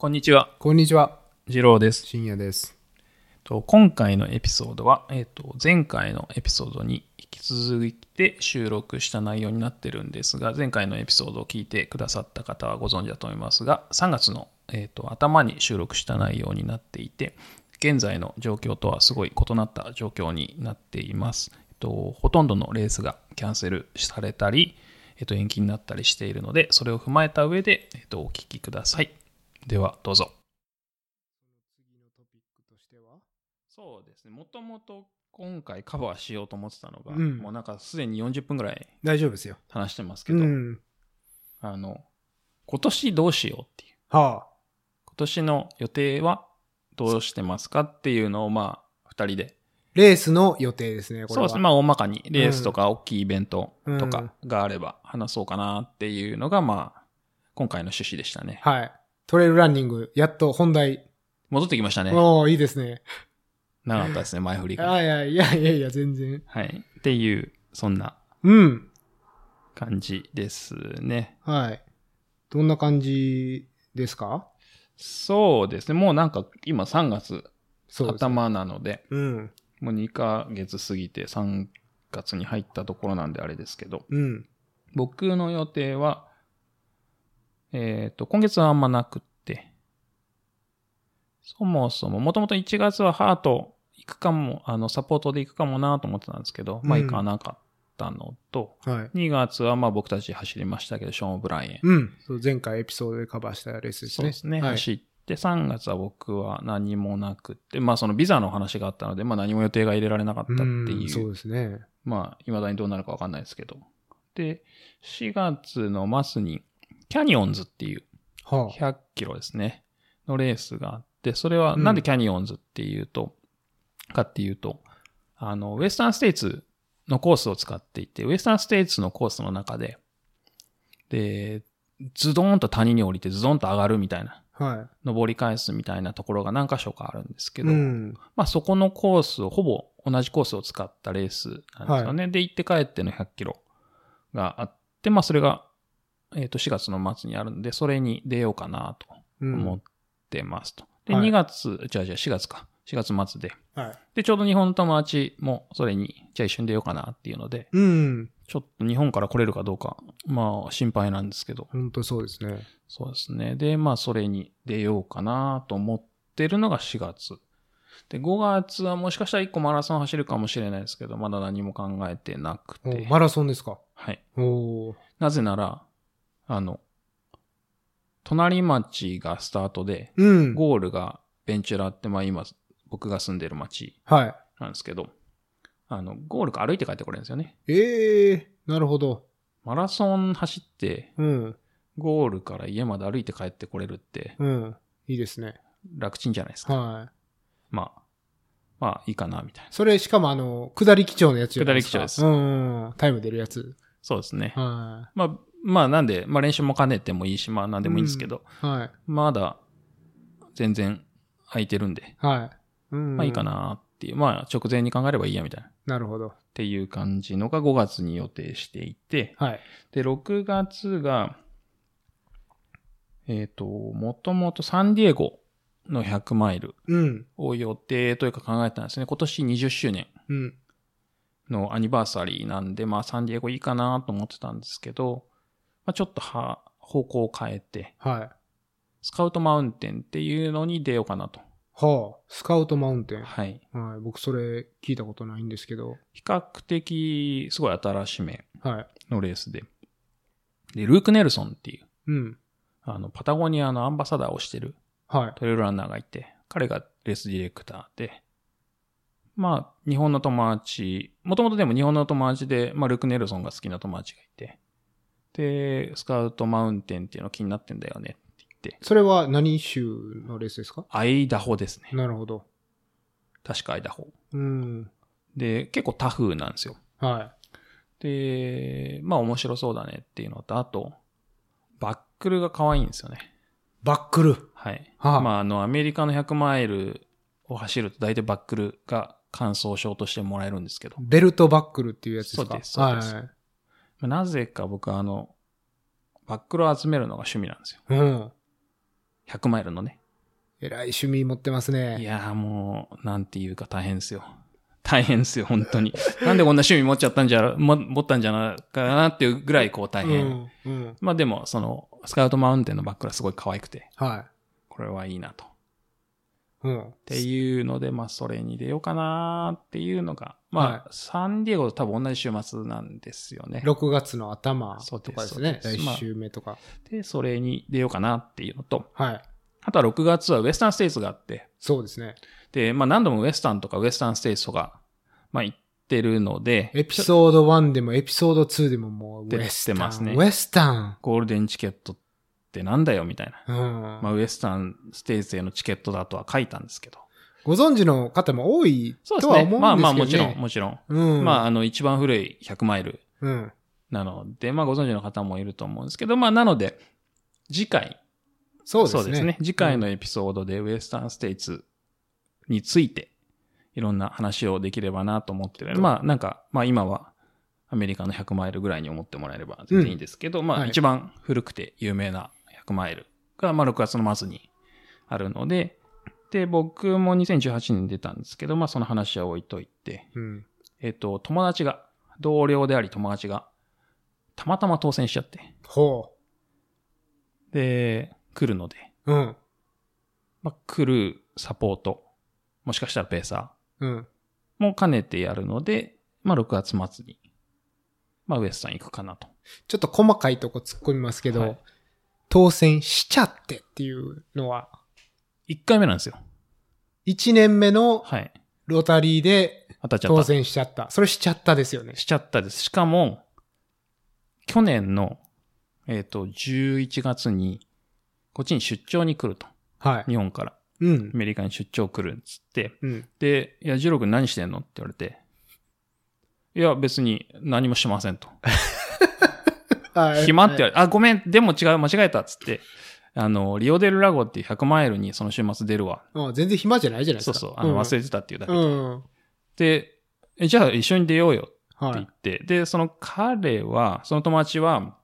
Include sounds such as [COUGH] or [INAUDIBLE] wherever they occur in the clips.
こんにちは、こんにちは。次郎です。深夜です。と今回のエピソードは、えっと前回のエピソードに引き続いて収録した内容になってるんですが、前回のエピソードを聞いてくださった方はご存知だと思いますが、3月の、えっと頭に収録した内容になっていて、現在の状況とはすごい異なった状況になっています。えっと、ほとんどのレースがキャンセルされたり、えっと、延期になったりしているので、それを踏まえた上で、えっと、お聞きください。では、どうぞ。次のトピックとしては？そうですね。もともと今回カバーしようと思ってたのが、うんもうなんかすでに40分ぐらい大丈夫ですよ。話してますけど、うん。あの、今年どうしようっていう。は今年の予定はどうしてますかっていうのをまあ、二人で。レースの予定ですね、これは。そうですね。まあ、大まかにレースとか大きいイベントとうんかがあれば話そうかなっていうのがまあ、今回の趣旨でしたね。はい。トレイルランニング、やっと本題。戻ってきましたね。おー、いいですね。長かったですね、前振りが。あいやいやいやいや、全然。はい。っていう、そんなうん。感じですね。はい。どんな感じですか？そうですね。もうなんか今3月そうです、ね。頭なので、うん。もう2ヶ月過ぎて3月に入ったところなんであれですけど、うん。僕の予定は、えっ、と、今月はあんまなくそもそも、もともと1月はハート行くかも、あの、サポートで行くかもなと思ってたんですけど、まあうん行かなかったのと、はい。2月はまあ僕たち走りましたけど、ショーン・オブライエン。うん。そう前回エピソードでカバーしたレースですね。そうですね。はい。走って、3月は僕は何もなくって、まあそのビザの話があったので、まあ何も予定が入れられなかったってうんいう、そうですね。まあ未だにどうなるかわかんないですけど。で、4月の末に、キャニオンズっていうは100キロですね、のレースがあって、それはうんなんでキャニオンズっていうと、かっていうと、あの、ウエスタンステイツのコースを使っていて、ウエスタンステイツのコースの中で、で、ズドーンと谷に降りてズドンと上がるみたいな、あ。は登り返すみたいなところが何箇所かあるんですけい。ど、うん。まあそこのコースを、ほぼ同じコースを使ったレースなんですよね。で、行って帰っての100キロがあって、まあそれが、えっ、と4月の末にあるんで、それに出ようかなとうん。思ってますと。で、はい2月、じゃあじゃあ4月か。4月末で。はい。で、ちょうど日本の友達もそれに、じゃあ一緒に出ようかなっていうので、うん。ちょっと日本から来れるかどうか、まあ心配なんですけど、本当そうですね。そうですね。で、まあそれに出ようかなと思ってるのが4月。で、5月はもしかしたら1個マラソン走るかもしれないですけど、まだ何も考えてなくて。おマラソンですか？はい。おーなぜなら、あの、隣町がスタートで、うん。ゴールがベンチュラって、まあ今、僕が住んでる町はい。なんですけど、あの、ゴールから歩いて帰ってこれるんですよね。ええなるほど。マラソン走って、うん。ゴールから家まで歩いて帰ってこれるって、うん。いいですね。楽ちんじゃないですか。はい。まあ、まあいいかな、みたいな。それ、しかもあの、下り基調のやつじゃないですか下り基調ですうん。タイム出るやつ。そうですね。はまあ、まあなんで、まあ練習も兼ねてもいいし、まあなんでもいいんですけど、い。はい。まだ全然空いてるんで、はい。うん。まあいいか。なっていう、まあ直前に考えればいいやみたいな。っなるほど。ていう感じのが5月に予定していて、はい。で、6月が、えっ、と、もともとサンディエゴの100マイルうん。を予定というか考えてたんですね。今年20周年うん。のアニバーサリーなんで、まあサンディエゴいいかなと思ってたんですけど、まあちょっとは方向を変えて、はい。スカウトマウンテンっていうのに出ようかなと。はあ。スカウトマウンテン。はい。はい。僕、それ聞いたことないんですけど。比較的、すごい新しめはい。のレースで。で、ルーク・ネルソンっていう、うん。あの、パタゴニアのアンバサダーをしてるはい。トレイルランナーがいて、彼がレースディレクターで、まあ、日本の友達、もともとでも日本の友達で、まあ、ルーク・ネルソンが好きな友達がいて、で、スカウトマウンテンっていうの気になってんだよねって言って、それは何州のレースですか？アイダホですね。なるほど。確かアイダホ。うん。で、結構タフなんですよ。はで、まあ面白そうだねっていうのと、あと、バックルが可愛いんですよね。い。バックル？はい。はあまああの、アメリカの100マイルを走ると大体バックルが感想賞としてもらえるんですけど、ベルトバックルっていうやつですか？そうですそうですはい。まあなぜか僕はあの、バックルを集めるのが趣味なんですよ。うん。100マイルのね。えらい趣味持ってますいね。やーもう、なんていうか大変ですよ。大変ですよ、本当に。[LAUGHS] なんでこんな趣味持っちゃったんじゃ、も持ったんじゃないかなっていうぐらいこう大変。うん。うん。まあでも、その、スカウトマウンテンのバックがすごい可愛くて、はこれはいいなと。い。うん。っていうので、まあ、それに出ようかなっていうのが、まあ、はいサンディエゴと多分同じ週末なんですよね。6月の頭とかですね。そうです第1週目とか。で、それに出ようかなっていうのと、はい。あとは6月はウエスタンステイツがあって、そうですね。で、まあ何度もウエスタンとかウエスタンステイツとか、まあ行ってるので、エピソード1でもエピソード2でももうウ出エスタン。てますねウエスタン。ゴールデンチケットってなんだよみたいな。うん。まあウエスタンステイツへのチケットだとは書いたんですけど。ご存知の方も多いそうですね。とは思うんですけどね。まあまあもちろん、もちろん。うん。まああの一番古い100マイルうん。なので、まあご存知の方もいると思うんですけど、まあなので、次回、そうですね。次回のエピソードでウエスタンステイツについて、いろんな話をできればなと思ってるまあなんか、まあ今はアメリカの100マイルぐらいに思ってもらえれば全然いいんですけど、まあはい一番古くて有名な100マイルが、まあ6月の末にあるので、で、僕も2018年に出たんですけど、まあその話は置いといて、うん。えっと、友達が、同僚であり友達が、たまたま当選しちゃって、ほで、来るので、う。うん。まあ、来るサポート、もしかしたらペーサうん。ーも兼ねてやるので、まあ、6月末に、まあ、ウエスタン行くかなと。ちょっと細かいとこ突っ込みますけど、はい当選しちゃってっていうのは、1回目なんですよ。1年目のはい。ロタリーで当たっちゃった。当選しちゃった。それしちゃったですよね。しちゃったです。しかも、去年の、えっ、と、11月に、こっちに出張に来ると。はい。日本から。うんア。メリカに出張来るんつって。うん。で、いや、ジロー君何してんのって言われて。いや、別に何もしませんと。[LAUGHS] はい暇って言われて、あ、ごめん、でも違う、間違えたっつって、あの、リオデルラゴっていう100マイルにその週末出るわ。あ全然暇じゃないじゃないですか。そうそう、あの、忘れてたっていうだけで。うん。で、えじゃあ一緒に出ようよってはい。言って、で、その彼は、その友達は、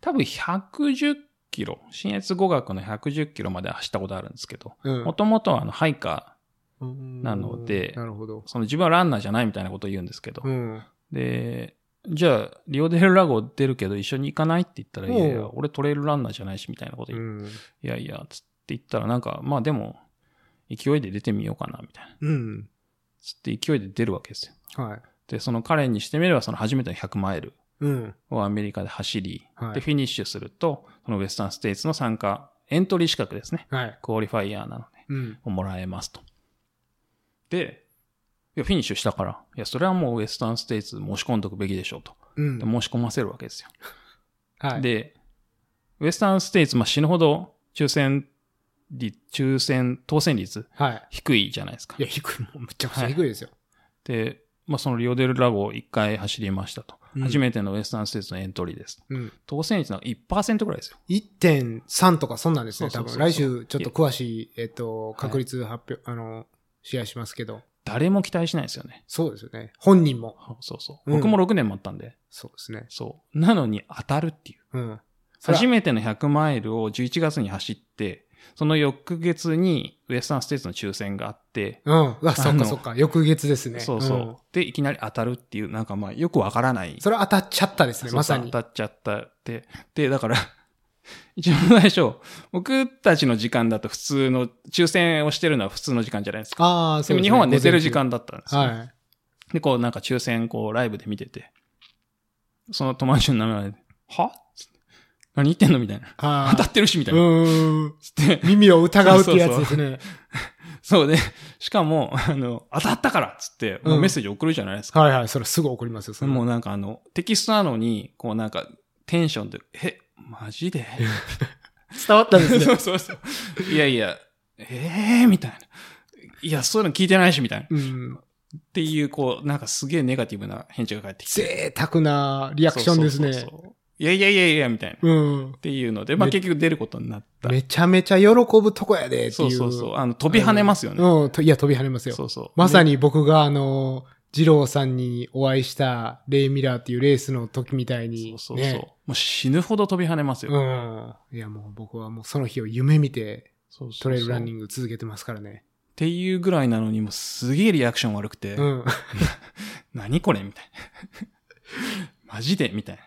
多分110キロ、新越語学の110キロまで走ったことあるんですけど、うんもともとはあの、ハイカうんなのでなるほどー、。その自分はランナーじゃないみたいなことを言うんですけど、うん。で、じゃあ、リオデルラゴ出るけど一緒に行かないって言ったら、いやいや、俺トレイルランナーじゃないし、みたいなことう言って、ん。いやいや、つって言ったら、なんか、まあでも、勢いで出てみようかな、みたいな。うん。つって勢いで出るわけですよ。はい。で、その彼にしてみれば、その初めての100マイルうん。をアメリカで走り、はいで、フィニッシュすると、そのウェスタンステイツの参加、エントリー資格ですね。はい。クオリファイヤーなので、うん。をもらえますと。で、いや、フィニッシュしたから、いや、それはもうウェスタンステイツ申し込んどくべきでしょうと。うんで。申し込ませるわけですよ。はい。で、ウエスタンステイツ、まあ、死ぬほど抽選率、抽選、当選率はい。低いじゃないですかい。や、低い。もうむちゃくちゃ低いですよ。で、まあ、そのリオデルラゴを1回走りましたと。うん初めてのウエスタンステイツのエントリーです。うん。当選率なんか1%ぐらいですよ。1.3とかそんなんですね、多分。来週ちょっと詳しい、えっと、確率発表、あの、シェアしますけど。誰も期待しないですよね。そうですよね。本人も。そうそう。うん僕も6年もあったんで。そうですね。そう。なのに当たるっていう。うん。初めての100マイルを11月に走って、その翌月にウエスタンステイツの抽選があって、うん。うわ、そっかそっか。翌月ですね。そうそう。んで、いきなり当たるっていう、なんかまあよくわからない。それは当たっちゃったですね、まさに。当たっちゃったって。で、だから、一番最初、僕たちの時間だと普通の、抽選をしてるのは普通の時間じゃないですか。ああ、でそうですね。も日本は寝てる時間だったんですよ、はい。で、こうなんか抽選こうライブで見てて、その友達の名前で、は？何言ってんのみたいな。あ当たってるし、みたういな。ーん。つって、耳を疑うってやつですね。そうで、しかも、あの、当たったからっつって、もうメッセージ送るじゃないですか。はいはい。それすぐ送りますよ、それもうなんかあの、テキストなのに、こうなんか、テンションで、え、マジで？[LAUGHS] 伝わったんですね。そ [LAUGHS] うそうそう。いやいや、ええー、みたいな。いや、そういうの聞いてないし、みたいな。っうん。ていう、こう、なんかすげえネガティブな返事が返ってきて。贅沢なリアクションですね。そうそうそうそういやいやいやいや、みたいな。っうん。ていうので、まあめ結局出ることになった。めちゃめちゃ喜ぶとこやでっていう。そうそうそう。あの、飛び跳ねますよね。うんと。いや、飛び跳ねますよ。そうそう。まさに。に僕があの、二郎さんにお会いしたレイ・ミラーっていうレースの時みたいに。そうそうそう。ねもう死ぬほど飛び跳ねますよ。うん。いやもう僕はもうその日を夢見てトレイルランニング続けてますからね。っていうぐらいなのに、もうすげえリアクション悪くて、うん。[LAUGHS] 何これみたいな。[LAUGHS] マジでみたいな。っ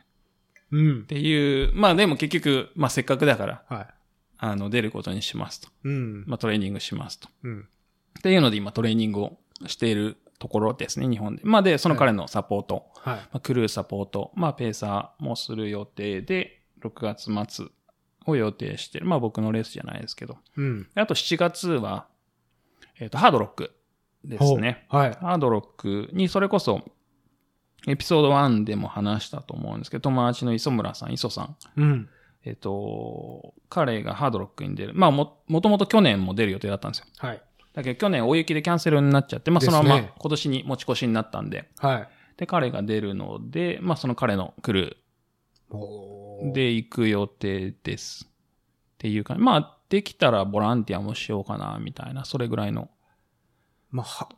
うん。ていう、まあでも結局、まあせっかくだから、はい。あの、出ることにしますと。うん。まあトレーニングしますと。うん。っていうので今トレーニングをしているところですね、日本で。まあで、その彼のサポート、はい。まあ、クルーサポート、まあペーサーもする予定で、6月末を予定してる。まあ僕のレースじゃないですけど。うん。あと7月は、えっ、と、ハードロックですね。はい。ハードロックにそれこそ、エピソード1でも話したと思うんですけど、友達の磯村さん、磯さん。うん。えっ、と、彼がハードロックに出る。まあも、もともと去年も出る予定だったんですよ。はい。だけど去年大雪でキャンセルになっちゃって、まあそのまま今年に持ち越しになったんで、はい。で、彼が出るので、まあその彼のクルおーで行く予定です。っていうか、まあできたらボランティアもしようかな、みたいな、それぐらいの。まあ、は、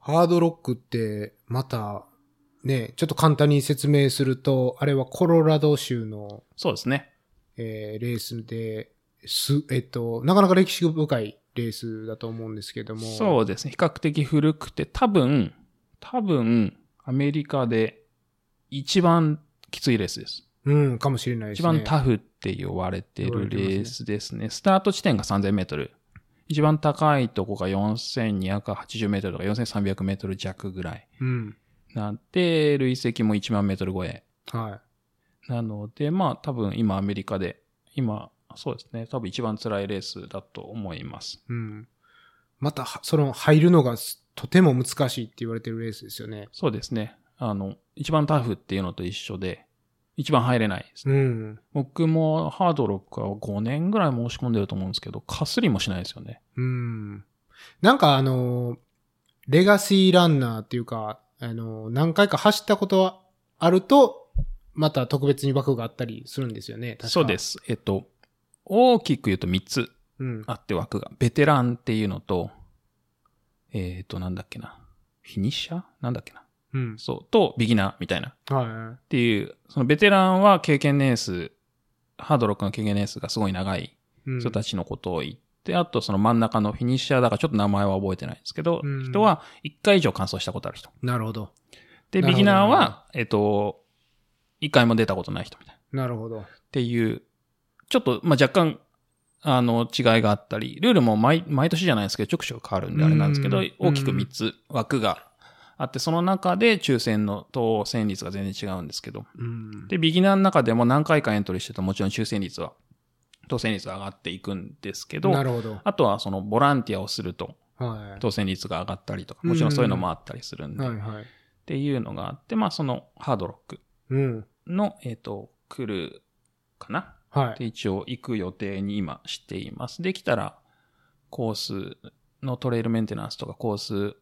ハードロックって、また、ね、ちょっと簡単に説明すると、あれはコロラド州の、そうですね。えーレースで、す、えっと、なかなか歴史深いレースだと思うんですけども。そうですね。比較的古くて、多分、多分、アメリカで一番きついレースです。うん、かもしれないですね。一番タフって言われてるレースですね。スタート地点が3000メートル。一番高いとこが4280メートルとか4300メートル弱ぐらい。うん。なんで、累積も1万メートル超え。はなので、まあ多分今アメリカで、今、そうですね。多分一番辛いレースだと思います。い。うん。また、はその、入るのがすとても難しいって言われてるレースですよね。そうですね。あの、一番タフっていうのと一緒で、一番入れないですね。うん。僕もハードロックは5年ぐらい申し込んでると思うんですけど、かすりもしないですよね。うん。なんかあの、レガシーランナーっていうか、あの、何回か走ったことはあると、また特別に枠があったりするんですよね。確かそうで。す。えっと、大きく言うと3つうん。あって枠が。ベテランっていうのと、えっ、と、なんだっけな。フィニッシャー？なんだっけな。うん。そう。と、ビギナーみたいな。はっていう、そのベテランは経験年数、ハードロックの経験年数がすごい長いい。うん人たちのことを言って、あとその真ん中のフィニッシャーだからちょっと名前は覚えてないんですけど、うん人は1回以上完走したことある人。なるほど。で、ビギナーは、えっと、1回も出たことない人みたいな。っなるほど。ていう、ちょっと、まあ、若干、あの、違いがあったり、ルールも毎、毎年じゃないですけど、ちょくちょく変わるんであれなんですけどうん、大きく3つ枠があって、その中で抽選の当選率が全然違うんですけど、うん。で、ビギナーの中でも何回かエントリーしてるともちろん抽選率は、当選率は上がっていくんですけど、なるほど。あとはそのボランティアをするとは当選率が上がったりとか、もちろんそういうのもあったりするんい。で、っはいはい。ていうのがあって、まあそのハードロックうん。の、えっ、と、来るかなはい。で一応行く予定に今しています。できたら、コースのトレイルメンテナンスとかコース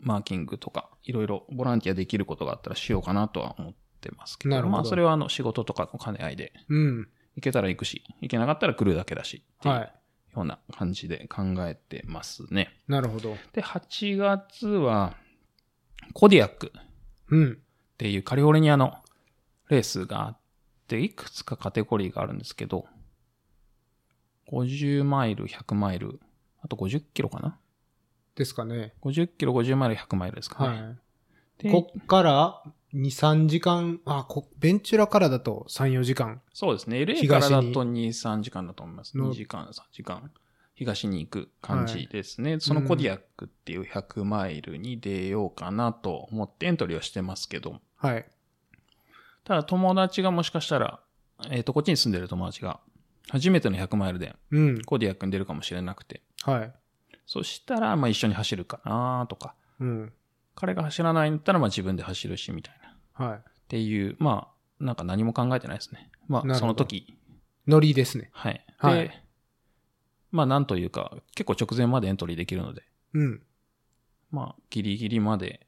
マーキングとか、いろいろボランティアできることがあったらしようかなとは思ってますけど、なるほどまあそれはあの仕事とかの兼ね合いで、うん。行けたら行くし、行けなかったら来るだけだし、っていうはい。ような感じで考えてますね。なるほど。で、8月は、コディアックっうん。ていうカリフォルニアのレースがあって、いくつかカテゴリーがあるんですけど、50マイル、100マイル、あと50キロかな？ですかね。?50 キロ、50マイル、100マイルですかね。はい。でこっから2、3時間、あ、こ、ベンチュラからだと3、4時間。そうですね。LA からだと2、3時間だと思います。の2時間、3時間。東に行く感じですね。そのコディアックっていう100マイルに出ようかなと思ってエントリーをしてますけど、はい。ただ友達がもしかしたら、えっ、と、こっちに住んでる友達が、初めての100マイルでうん。コディアックに出るかもしれなくて、はい。そしたら、まあ一緒に走るかなとか、うん。彼が走らないんだったら、まあ自分で走るし、みたいな。っはい。ていう、まあ、なんか何も考えてないですね。まあ、その時、ノリですね。はい。で、はいまあなんというか、結構直前までエントリーできるので、うん。まあ、ギリギリまで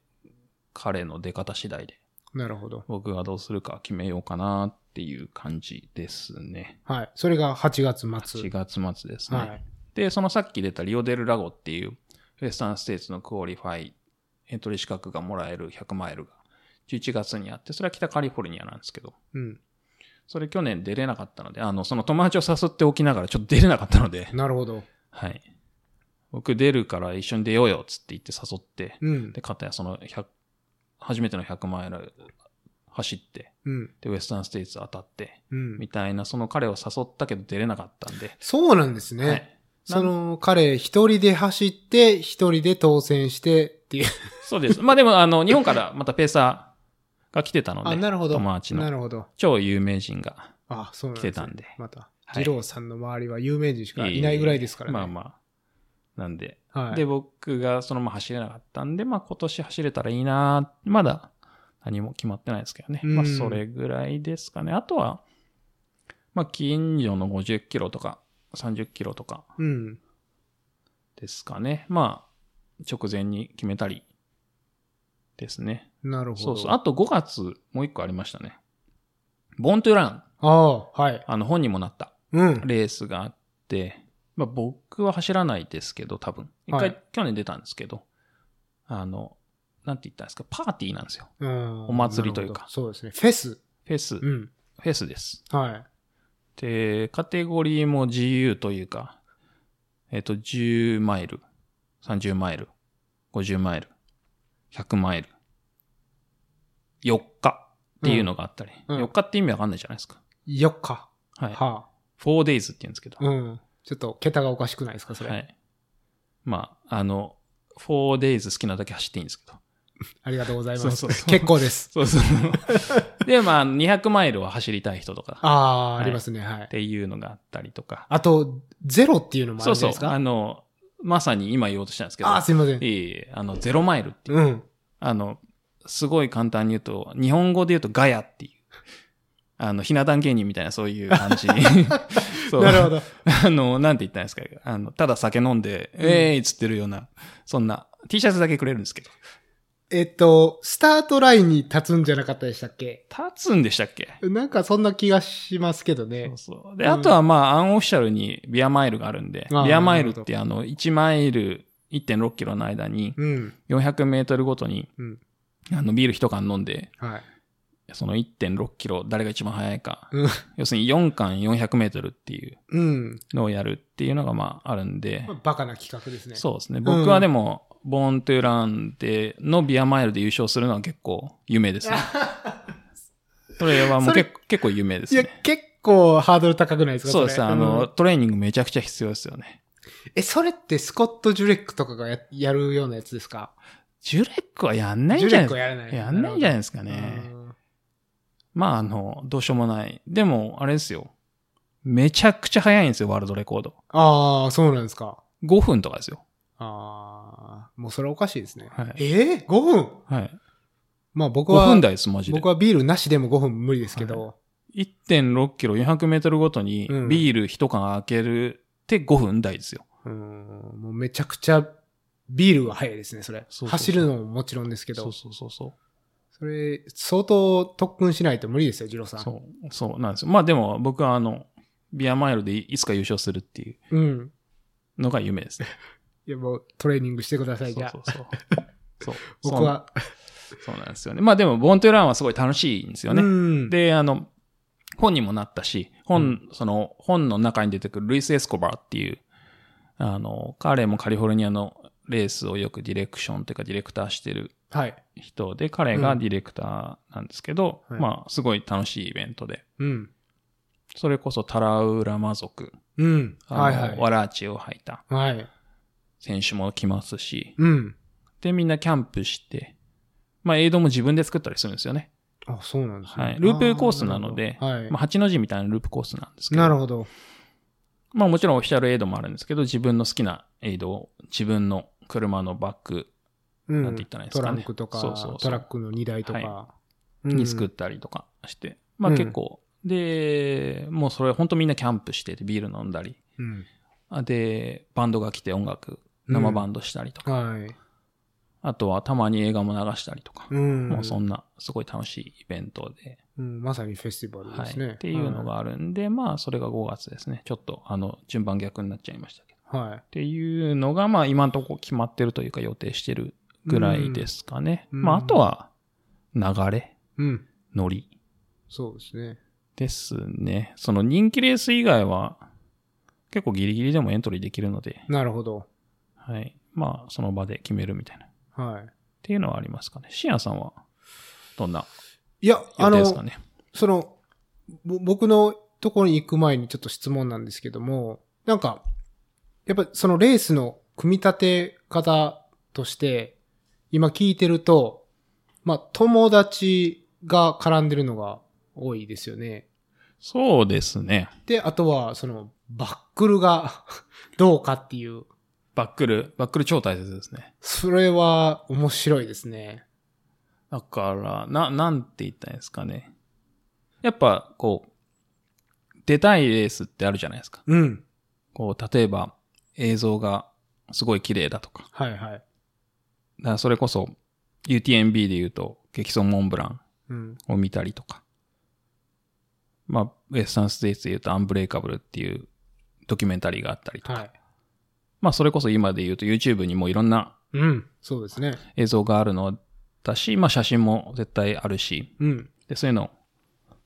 彼の出方次第で、なるほど。僕がどうするか決めようかなっていう感じですね。はい。それが8月末。8月末ですね。はい。で、そのさっき出たリオデルラゴっていう、ウェスタンステーツのクオリファイ、エントリー資格がもらえる100マイルが11月にあって、それは北カリフォルニアなんですけど、うん。それ去年出れなかったので、あの、その友達を誘っておきながらちょっと出れなかったので、なるほど。はい。僕出るから一緒に出ようよっつって言って誘って、うんで、。片やその100、初めての100マイル走って、うん。で、ウエスタンステイツ当たって、うんみ。たいな、その彼を誘ったけど出れなかったんで、そうなんですね。はい。その、彼一人で走って、一人で当選してっていう。そうです。まあでも、あの、日本からまたペーサーが来てたので、あ、なるほど。友達のなるほど。超有名人があ、そうなん来でんで。また。はい二郎さんの周りは有名人しかいないぐらいですからね。まあまあ。なんで、はい。で、僕がそのまま走れなかったんで、まあ今年走れたらいいなまだ何も決まってないですけどね。うんまあそれぐらいですかね。あとは、まあ近所の50キロとか30キロとかうん。ですかね。まあ直前に決めたりですね。なるほど。そうそう。あと5月もう一個ありましたね。ボーントゥラン。ああ、はい。あの本にもなったうん。レースがあって、まあ僕は走らないですけど、多分。一回、はい去年出たんですけど、あの、なんて言ったんですか、パーティーなんですよ。うんお祭りというかそうですね。フェス。フェス、フうん。ェスです。はい。で、カテゴリーも自由というか、えっ、と、10マイル、30マイル、50マイル、100マイル、4日っていうのがあったり、うんうん4日って意味わかんないじゃないですか。4日。はい。は 4days って言うんですけど。あ。うん。ちょっと、桁がおかしくないですか、それ？はい。まあ、あの、4days 好きなだけ走っていいんですけど。[LAUGHS] ありがとうございます。そうそうそう結構です。そうそう。[LAUGHS] で、まあ、200マイルは走りたい人とかああ、はいありますね。はいっ。ていうのがあったりとか。あと、ゼロっていうのもあそうそうるじゃないです。か？あの、まさに今言おうとしたんですけど。ああ、すいません。いえいえ、あの、ゼロマイルっていう。うん。あの、すごい簡単に言うと、日本語で言うとガヤっていう。あの、ひな壇芸人みたいなそういう感じ。[LAUGHS] そうなるほど。あの、なんて言ったんですか？あの、ただ酒飲んで、うんえーいっつってるような、そんな、T シャツだけくれるんですけど。えっと、スタートラインに立つんじゃなかったでしたっけ？立つんでしたっけ？なんかそんな気がしますけどねそう。そう。で、うんあとはまあ、アンオフィシャルにビアマイルがあるんで、ビアマイルってあの、1マイル1.6キロの間に、うん。400メートルごとに、うん。あの、ビール一缶飲んで、はい。その1.6キロ、誰が一番速いか、うん。要するに4缶400メートルっていううん。のをやるっていうのがまあ、あるんで、まあバカな企画ですね。そうですね。僕はでも、ボーントゥーランで、のビアマイルで優勝するのは結構夢ですね。[LAUGHS] それはもそうれ結構結構夢ですいや、ね。結構ハードル高くないですかそうです。れ？あの、うんトレーニングめちゃくちゃ必要ですよね。え、それってスコット・ジュレックとかがややるようなやつですか？ジュレックはやんないんじゃないですか？レックはやらない。やんないんじゃないですかかね。まあ、あの、どうしようもない。でも、あれですよ。めちゃくちゃ速いんですよ、ワールドレコード。ああ、そうなんですか。5分とかですよ。ああ、もうそれおかしいですね。はいええ ?5 分？はい。5まあ僕は、分台です、マジで。僕はビールなしでも5分無理ですけど、1.6キロ400メートルごとにうんビール1缶開けるって5分台ですよ。うん、もうめちゃくちゃビールが早いですね、それ。そうそうそう走るのももちろんですけど、そうそうそうそう。それ、相当特訓しないと無理ですよ、ジローさん。そう、そうなんですよ。まあでも僕はあの、ビアマイルでいつか優勝するっていううん。のが夢ですね。いや、もうトレーニングしてください、じゃあ。そうそうそう。そう。[LAUGHS] 僕は。そう。そうなんですよね。まあでも、ボーントゥーランはすごい楽しいんですよね。うん。で、あの、本にもなったし、本、その、本の中に出てくるルイス・エスコバーっていう、あの、彼もカリフォルニアのレースをよくディレクションというかディレクターしてるはい。人で、彼がディレクターなんですけど、はいまあ、すごい楽しいイベントで、うん。それこそタラウラマ族、うん。はいはい。ワラーチを履いたはい。選手も来ますし、うん。で、みんなキャンプして、まあ、エイドも自分で作ったりするんですよね。あ、そうなんですね。はい。ループコースなので、はい。まあ、8の字みたいなループコースなんですけど、なるほど。まあもちろんオフィシャルエイドもあるんですけど、自分の好きなエイドを自分の車のバッグうん。なんて言ったらいいんですトかねランクとか、そうそうトラックの荷台とか。はうんに作ったりとかして、まあうん結構、で、もうそれ本当みんなキャンプしててビール飲んだり、うん。あで、バンドが来て音楽、生バンドしたりとか、はい。あとはたまに映画も流したりとか、うん。もうそんなすごい楽しいイベントで、うん、まさにフェスティバルはい、ですね。っていうのがあるんで、まあそれが5月ですね。ちょっとあの、順番逆になっちゃいましたけど。はい。はい。っていうのが、まあ今のところ決まってるというか予定してるぐらいですかね。うんまあ、あとは、流れ、うん。ノリそうですね。ですね。その人気レース以外は、結構ギリギリでもエントリーできるので、なるほど。はい。まあ、その場で決めるみたいな。っはい。ていうのはありますかね。シアンさんは、どんないや、あの予定です、かね？その、ぼ僕のところに行く前にちょっと質問なんですけども、なんか、やっぱそのレースの組み立て方として、今聞いてると、まあ、友達が絡んでるのが多いですよね。そうですね。で、あとは、その、バックルが [LAUGHS] どうかっていう、バックル、バックル超大切ですね。それは面白いですね。だから、な、なんて言ったんですかね。やっぱ、こう、出たいレースってあるじゃないですか。うん。こう、例えば、映像がすごい綺麗だとか。はいはい。だそれこそ、UTMB で言うと、激走モンブランうん。を見たりとか。まあ、ウエスタンステイツで言うと、アンブレイカブルっていうドキュメンタリーがあったりとか。はい。まあ、それこそ今で言うと YouTube にもいろんなうん。そうですね。映像があるのだし、まあ、写真も絶対あるし、うん。で、そういうの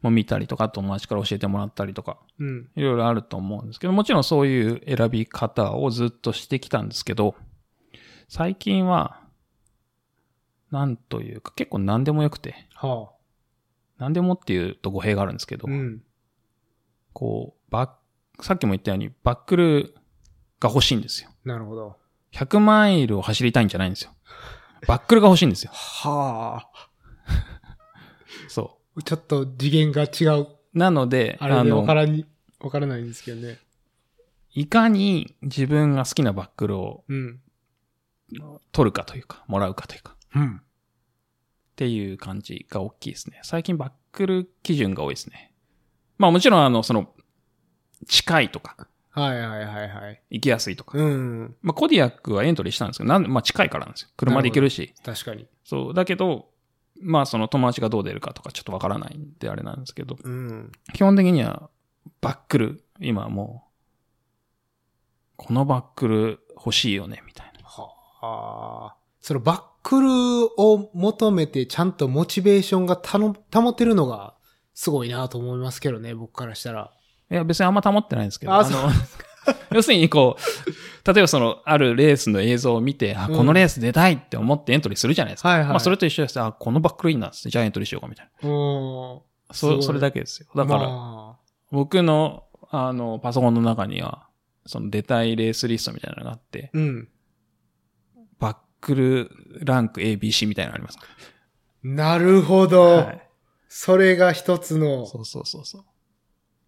も見たりとか、友達から教えてもらったりとか、うん。いろいろあると思うんですけど、もちろんそういう選び方をずっとしてきたんですけど、最近は、なんというか、結構何でもよくて、はあ。何でもっていうと語弊があるんですけど、うん。こう、バッさっきも言ったように、バックルが欲しいんですよ。なるほど。100マイルを走りたいんじゃないんですよ。バックルが欲しいんですよ。はあ。[LAUGHS] そちょっと次元が違う。う。なので、あれでわのか、らに、わからないんですけどね。いかに自分が好きなバックルをうん。取るかというか、もらうかというか、うん。っていう感じが大きいですね。最近バックル基準が多いですね。まあもちろんあの、その、近いとか、はいはいはいはい。行きやすいとか。うん。まあコディアックはエントリーしたんですけど、なんで、まあ近いからなんですよ。車で行けるし。確かに。そう。だけど、まあその友達がどう出るかとかちょっとわからないんであれなんですけど、うん。基本的にはバックル、今もう、このバックル欲しいよね、みたいな。はあ。そのバックルを求めてちゃんとモチベーションがたの保てるのがすごいなと思いますけどね、僕からしたら。いや、別にあんま保ってないんですけど、ああの、[LAUGHS] 要するにこう、例えばその、あるレースの映像を見て、あ、うんこのレース出たいって思ってエントリーするじゃないですか。はいはいまあ、それと一緒です。あ、このバックルいいなっつって、じゃあエントリーしようかみたいな。うん。そ、いそれだけですよ。だから、ま僕の、あの、パソコンの中には、その出たいレースリストみたいなのがあって、あうん。クルランク ABC みたいなのありますか？なるほど。はい。それが一つのそうそうそうそう。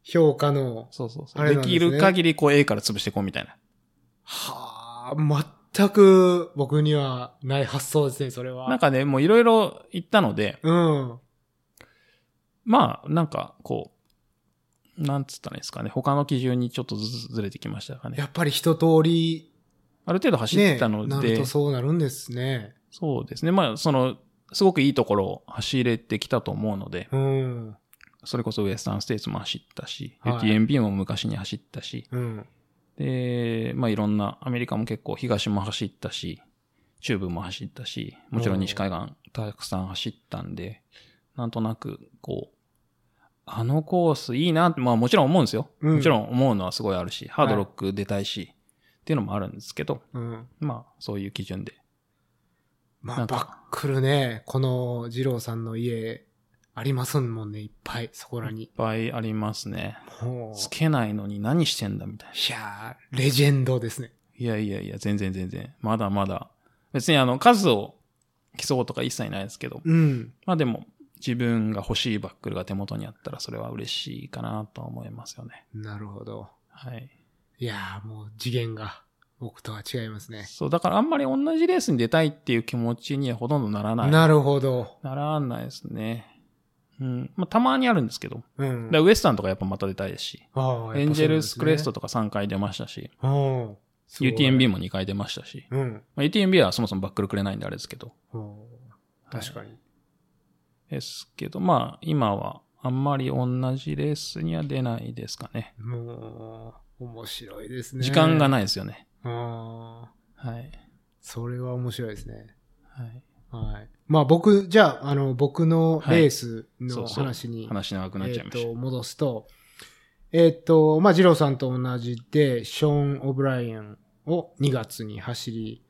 評価の、そうそうそう。でできる限りこう A から潰していこうみたいな。はあ、全く僕にはない発想ですね、それは。なんかね、もういろいろ言ったので、うん。まあ、なんか、こう、なんつったらいいですかね。他の基準にちょっとずつずれてきましたかね。やっぱり一通り、ある程度走っね、たので、なるとそうなるんですね。そうですね。まあ、その、すごくいいところを走れてきたと思うので、うん。それこそウエスタンステーツも走ったし、はい UTMB も昔に走ったし、うん。で、まあいろんな、アメリカも結構東も走ったし、中部も走ったし、もちろん西海岸たくさん走ったんで、なんとなく、こう、あのコースいいなって、まあもちろん思うんですよ。うんもちろん思うのはすごいあるし、ハードロック出たいし、っていうのもあるんですけど、うん。まあそういう基準で。まあ、バックルね、この二郎さんの家、ありますもんね、いっぱい、そこらに。いっぱいありますね。もうつけないのに何してんだみたいな。いやー、レジェンドですね。いやいやいや、全然全然。まだまだ。別にあの、数を競うとか一切ないですけど、うん。まあでも、自分が欲しいバックルが手元にあったらそれは嬉しいかなとは思いますよね。なるほど。はい。いやー、もう次元が僕とは違いますね。そう、だからあんまり同じレースに出たいっていう気持ちにはほとんどならない。なるほど。ならないですね。うん。まあたまにあるんですけど。うんだウエスタンとかやっぱまた出たいですし。ああエンジェルスクレストと。とか3回出ましたし、うん。UTMB も2回出ましたし。うん。まあ、UTMB はそもそもバックルくれないんであれですけど。うん確かに。ですけど、まあ今はあんまり同じレースには出ないですかね。もう、面白いですね。時間がい。ないですよね。ああ、はい。それは面白いですね。はい。はい。まあ僕、じゃあ、あの、僕のレースのそうそう話に、話長くなっちゃいました。えっと、戻すと、えっと、まあ、ジローさんと同じで、ショーン・オブライエンを2月に走り、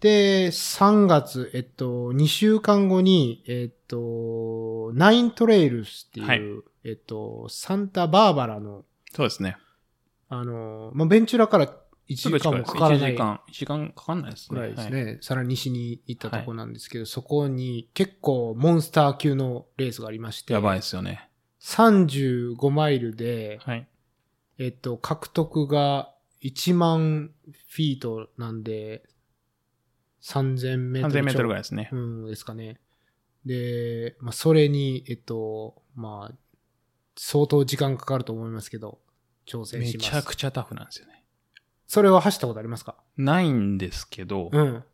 で、3月、えっと、2週間後に、えっと、ナイントレイルスっていう、はいえっと、サンタバーバラの、そうですね。あの、まあ、ベンチュラから1時間もかから1ない時間、1時間かかんないですね。ぐらいですはね。さらに西に行ったとこなんですけど、そこに結構モンスター級のレースがありまして、やばいですよね。35マイルで、はい。えっと、獲得が1万フィートなんで、3000メートル。3000メートルぐらいい。ですね。うん、ですかね。で、まあ、それに、えっと、まあ、相当時間かかると思いますけど、挑戦めします。ちゃくちゃタフなんですよね。それは走ったことありますか？ないんですけど、うん。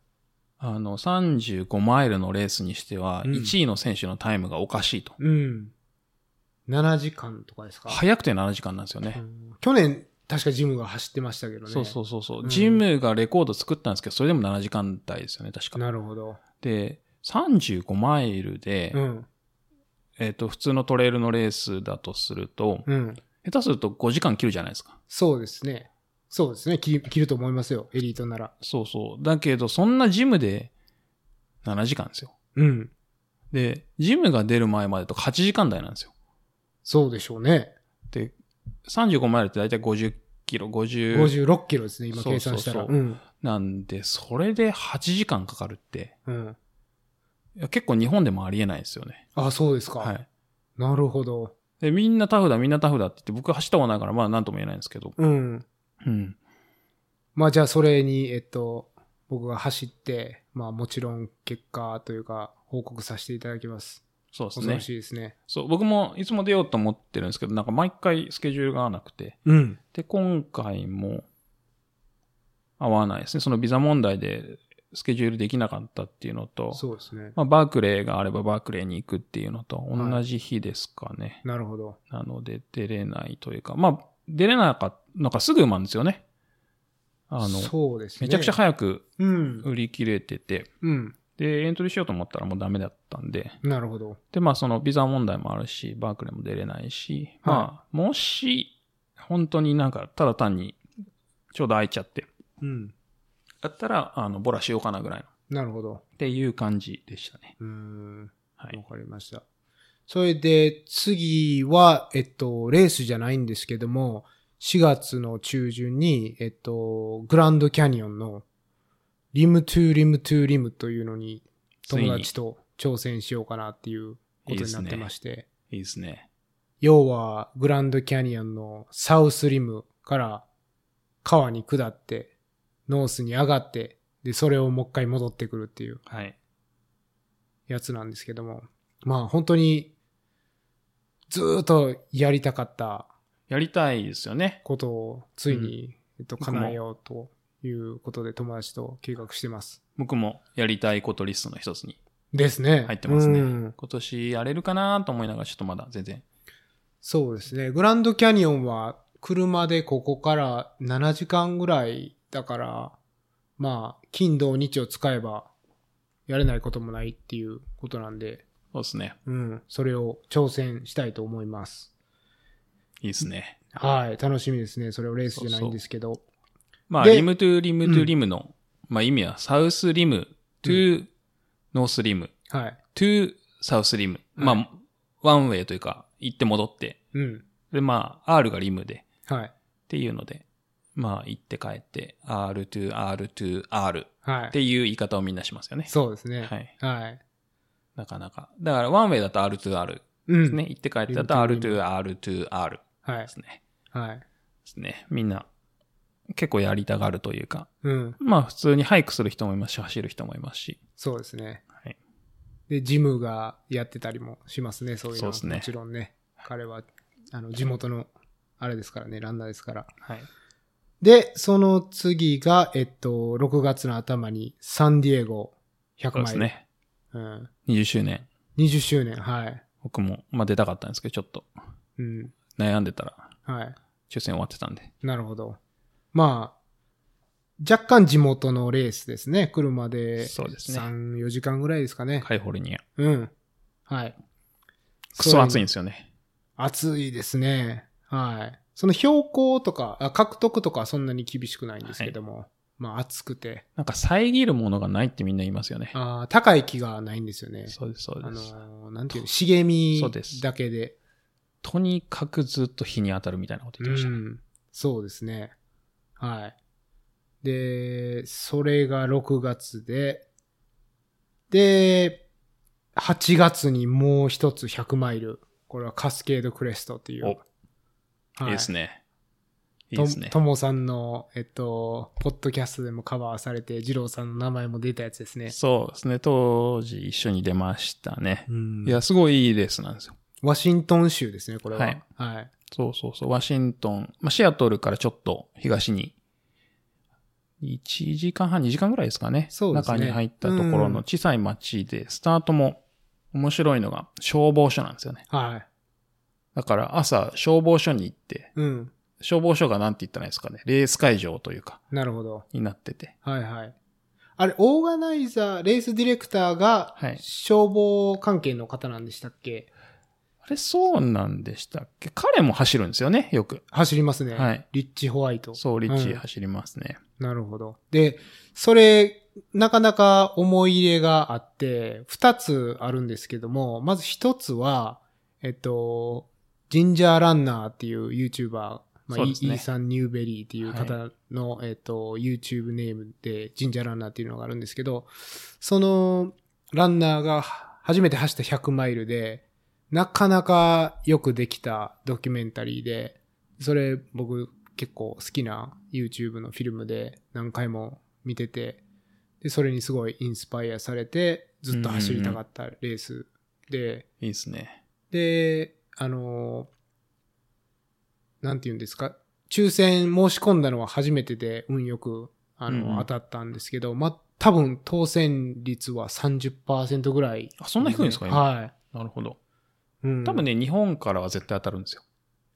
あの、35マイルのレースにしては、うん1位の選手のタイムがおかしいと。うん。7時間とかですか？早くて7時間なんですよね。うん去年、確かジムが走ってましたけどね。そうそうそうそうう。んジムがレコード作ったんですけど、それでも7時間台ですよね、確か。なるほど。で、35マイルで、うん。えっ、と、普通のトレイルのレースだとすると、うん。下手すると5時間切るじゃないですか。そうですね。そうですね。切ると思いますよ。エリートなら。そうそう。だけど、そんなジムで7時間ですよ。うん。で、ジムが出る前までと8時間台なんですよ。そうでしょうね。で、35マイルって大体50キロ、50 56キロですね、今計算したら。そうそうそううん。なんで、それで8時間かかるって、うん。いや結構日本でもありえないですよね。あ、そうですか。はい。なるほど。で、みんなタフだ、みんなタフだって言って、僕走ったことないから、まあなんとも言えないんですけど。うん。うん。まあじゃあそれに、えっと、僕が走って、まあもちろん結果というか報告させていただきます。そうですね恐ろし。いですね。そう、僕もいつも出ようと思ってるんですけど、なんか毎回スケジュールが合わなくて。うん。で、今回も合わないですね。そのビザ問題でスケジュールできなかったっていうのと、そうですね。まあ、バークレーがあればバークレーに行くっていうのとはい同じ日ですかね。なるほど。なので出れないというか、まあ、出れなかった、なんかすぐ埋まるんですよね。あの、そうですね。めちゃくちゃ早くうん。売り切れてて、うん。で、エントリーしようと思ったらもうダメだったんで、なるほど。で、まあそのビザ問題もあるし、バークレーも出れないし、まあ、もし、本当になんか、ただ単に、ちょうど空いちゃって、うん。だったら、あの、ボラしようかなぐらいの、っなるほど。ていう感じでしたね。うーん。わはい。かりました。それで、次は、えっと、レースじゃないんですけども、4月の中旬に、えっと、グランドキャニオンの、 Rim to Rim to Rim というのに、友達と挑戦しようかなっていうことになってまして、いいですね。要は、グランドキャニオンのサウスリムから川に下って、ノースに上がって、で、それをもう一回戻ってくるっていうはい。やつなんですけども、まあ本当にずーっとやりたかったやりたいですよね。ことをついに、えっと、叶えようということで友達と計画してます。僕もやりたいことリストの一つにですね。入ってますね。うん今年やれるかなと思いながら、ちょっとまだ全然。そうですね。グランドキャニオンは車でここから7時間ぐらいだから、まあ、金土日を使えばやれないこともないっていうことなんで、そうですね。うん、それを挑戦したいと思います。いいですね。はい、楽しみですね。それをレースじゃないんですけど。まあ、で Rim to Rim to Rim の、まあ意味は、 South Rim、to North Rim、はい。 to South Rim。まあ、 one way というか、行って戻って。うん。で、まあ、R が Rim で、はい。っていうので、まあ、行って帰って、R to R to R はい。っていう言い方をみんなしますよね。そうですね。はい。はい。なかなか。だから、ワンウェイだと R to R うん。ですね。行って帰ってだと R to R to R はいで。すね。はい。ですね。みんな、結構やりたがるというか、うん。まあ、普通にハイクする人もいますし、走る人もいますし。そうですね。はい。で、ジムがやってたりもしますね、そういうのそうですねもちろんね。彼は、あの、地元の、あれですからね、ランナーですから。はい。で、その次が、えっと、6月の頭にサンディエゴ100そうマイル。ですね。うん。20周年。20周年、はい。僕も、まあ出たかったんですけど、ちょっとうん。悩んでたら、はい。抽選終わってたんで。なるほど。まあ、若干地元のレースですね。車で。そうですね3、4時間ぐらいですかね。カイフォルニア。うん。はい。クソ暑いんですよね。暑いですね。はい。その標高とか、あ獲得とかはそんなに厳しくないんですけども、まあ暑くて、なんか遮るものがないってみんな言いますよね。あー高い木がないんですよね。そうです、そうあです。のーなんていうの、茂みだけで。とにかくずっと日に当たるみたいなこと言ってましたね。うん。そうですね。はい。で、それが6月で、で、8月にもう一つ100マイル。これはカスケードクレストっていう。おいいですね。いいですねと。もさんの、えっと、ポッドキャストでもカバーされて、二郎さんの名前も出たやつですね。そうですね。当時一緒に出ましたね。うんいや、すごいいいレースなんですよ。ワシントン州ですね、これは。はい。はい。そうそうそう。ワシントン、まあ、シアトルからちょっと東に、1時間半、2時間ぐらいですかね。そうですね中に入ったところの小さい町で、スタートも面白いのが消防署なんですよね。はい。だから朝消防署に行って、うん。消防署がなんて言ったらいいですかね。レース会場というか、なるほど。になってて。はいはい。あれ、オーガナイザー、レースディレクターがはい、消防関係の方なんでしたっけ？あれ、そうなんでしたっけ？彼も走るんですよね、よく。走りますね。はいリッチホワイト。そう、リッチうん走りますね。なるほど。で、それ、なかなか思い入れがあって、二つあるんですけども、まず一つは、えっと、ジンジャーランナーっていう YouTuber、まあ、ね。ーサン・ニューベリーっていう方の、えっと、YouTube ネームでジンジャーランナーっていうのがあるんですけど、そのランナーが初めて走った100マイルで、なかなかよくできたドキュメンタリーで、それ僕結構好きな YouTube のフィルムで何回も見てて、で、それにすごいインスパイアされて、ずっと走りたかったレースで、いいですね。で、あの、なんて言うんですか、抽選申し込んだのは初めてで運よく、あの、うんうん当たったんですけど、ま、多分当選率は30%ぐらい、あそんな低いんですか？今はい。なるほど。うん多分ね、日本からは絶対当たるんですよ。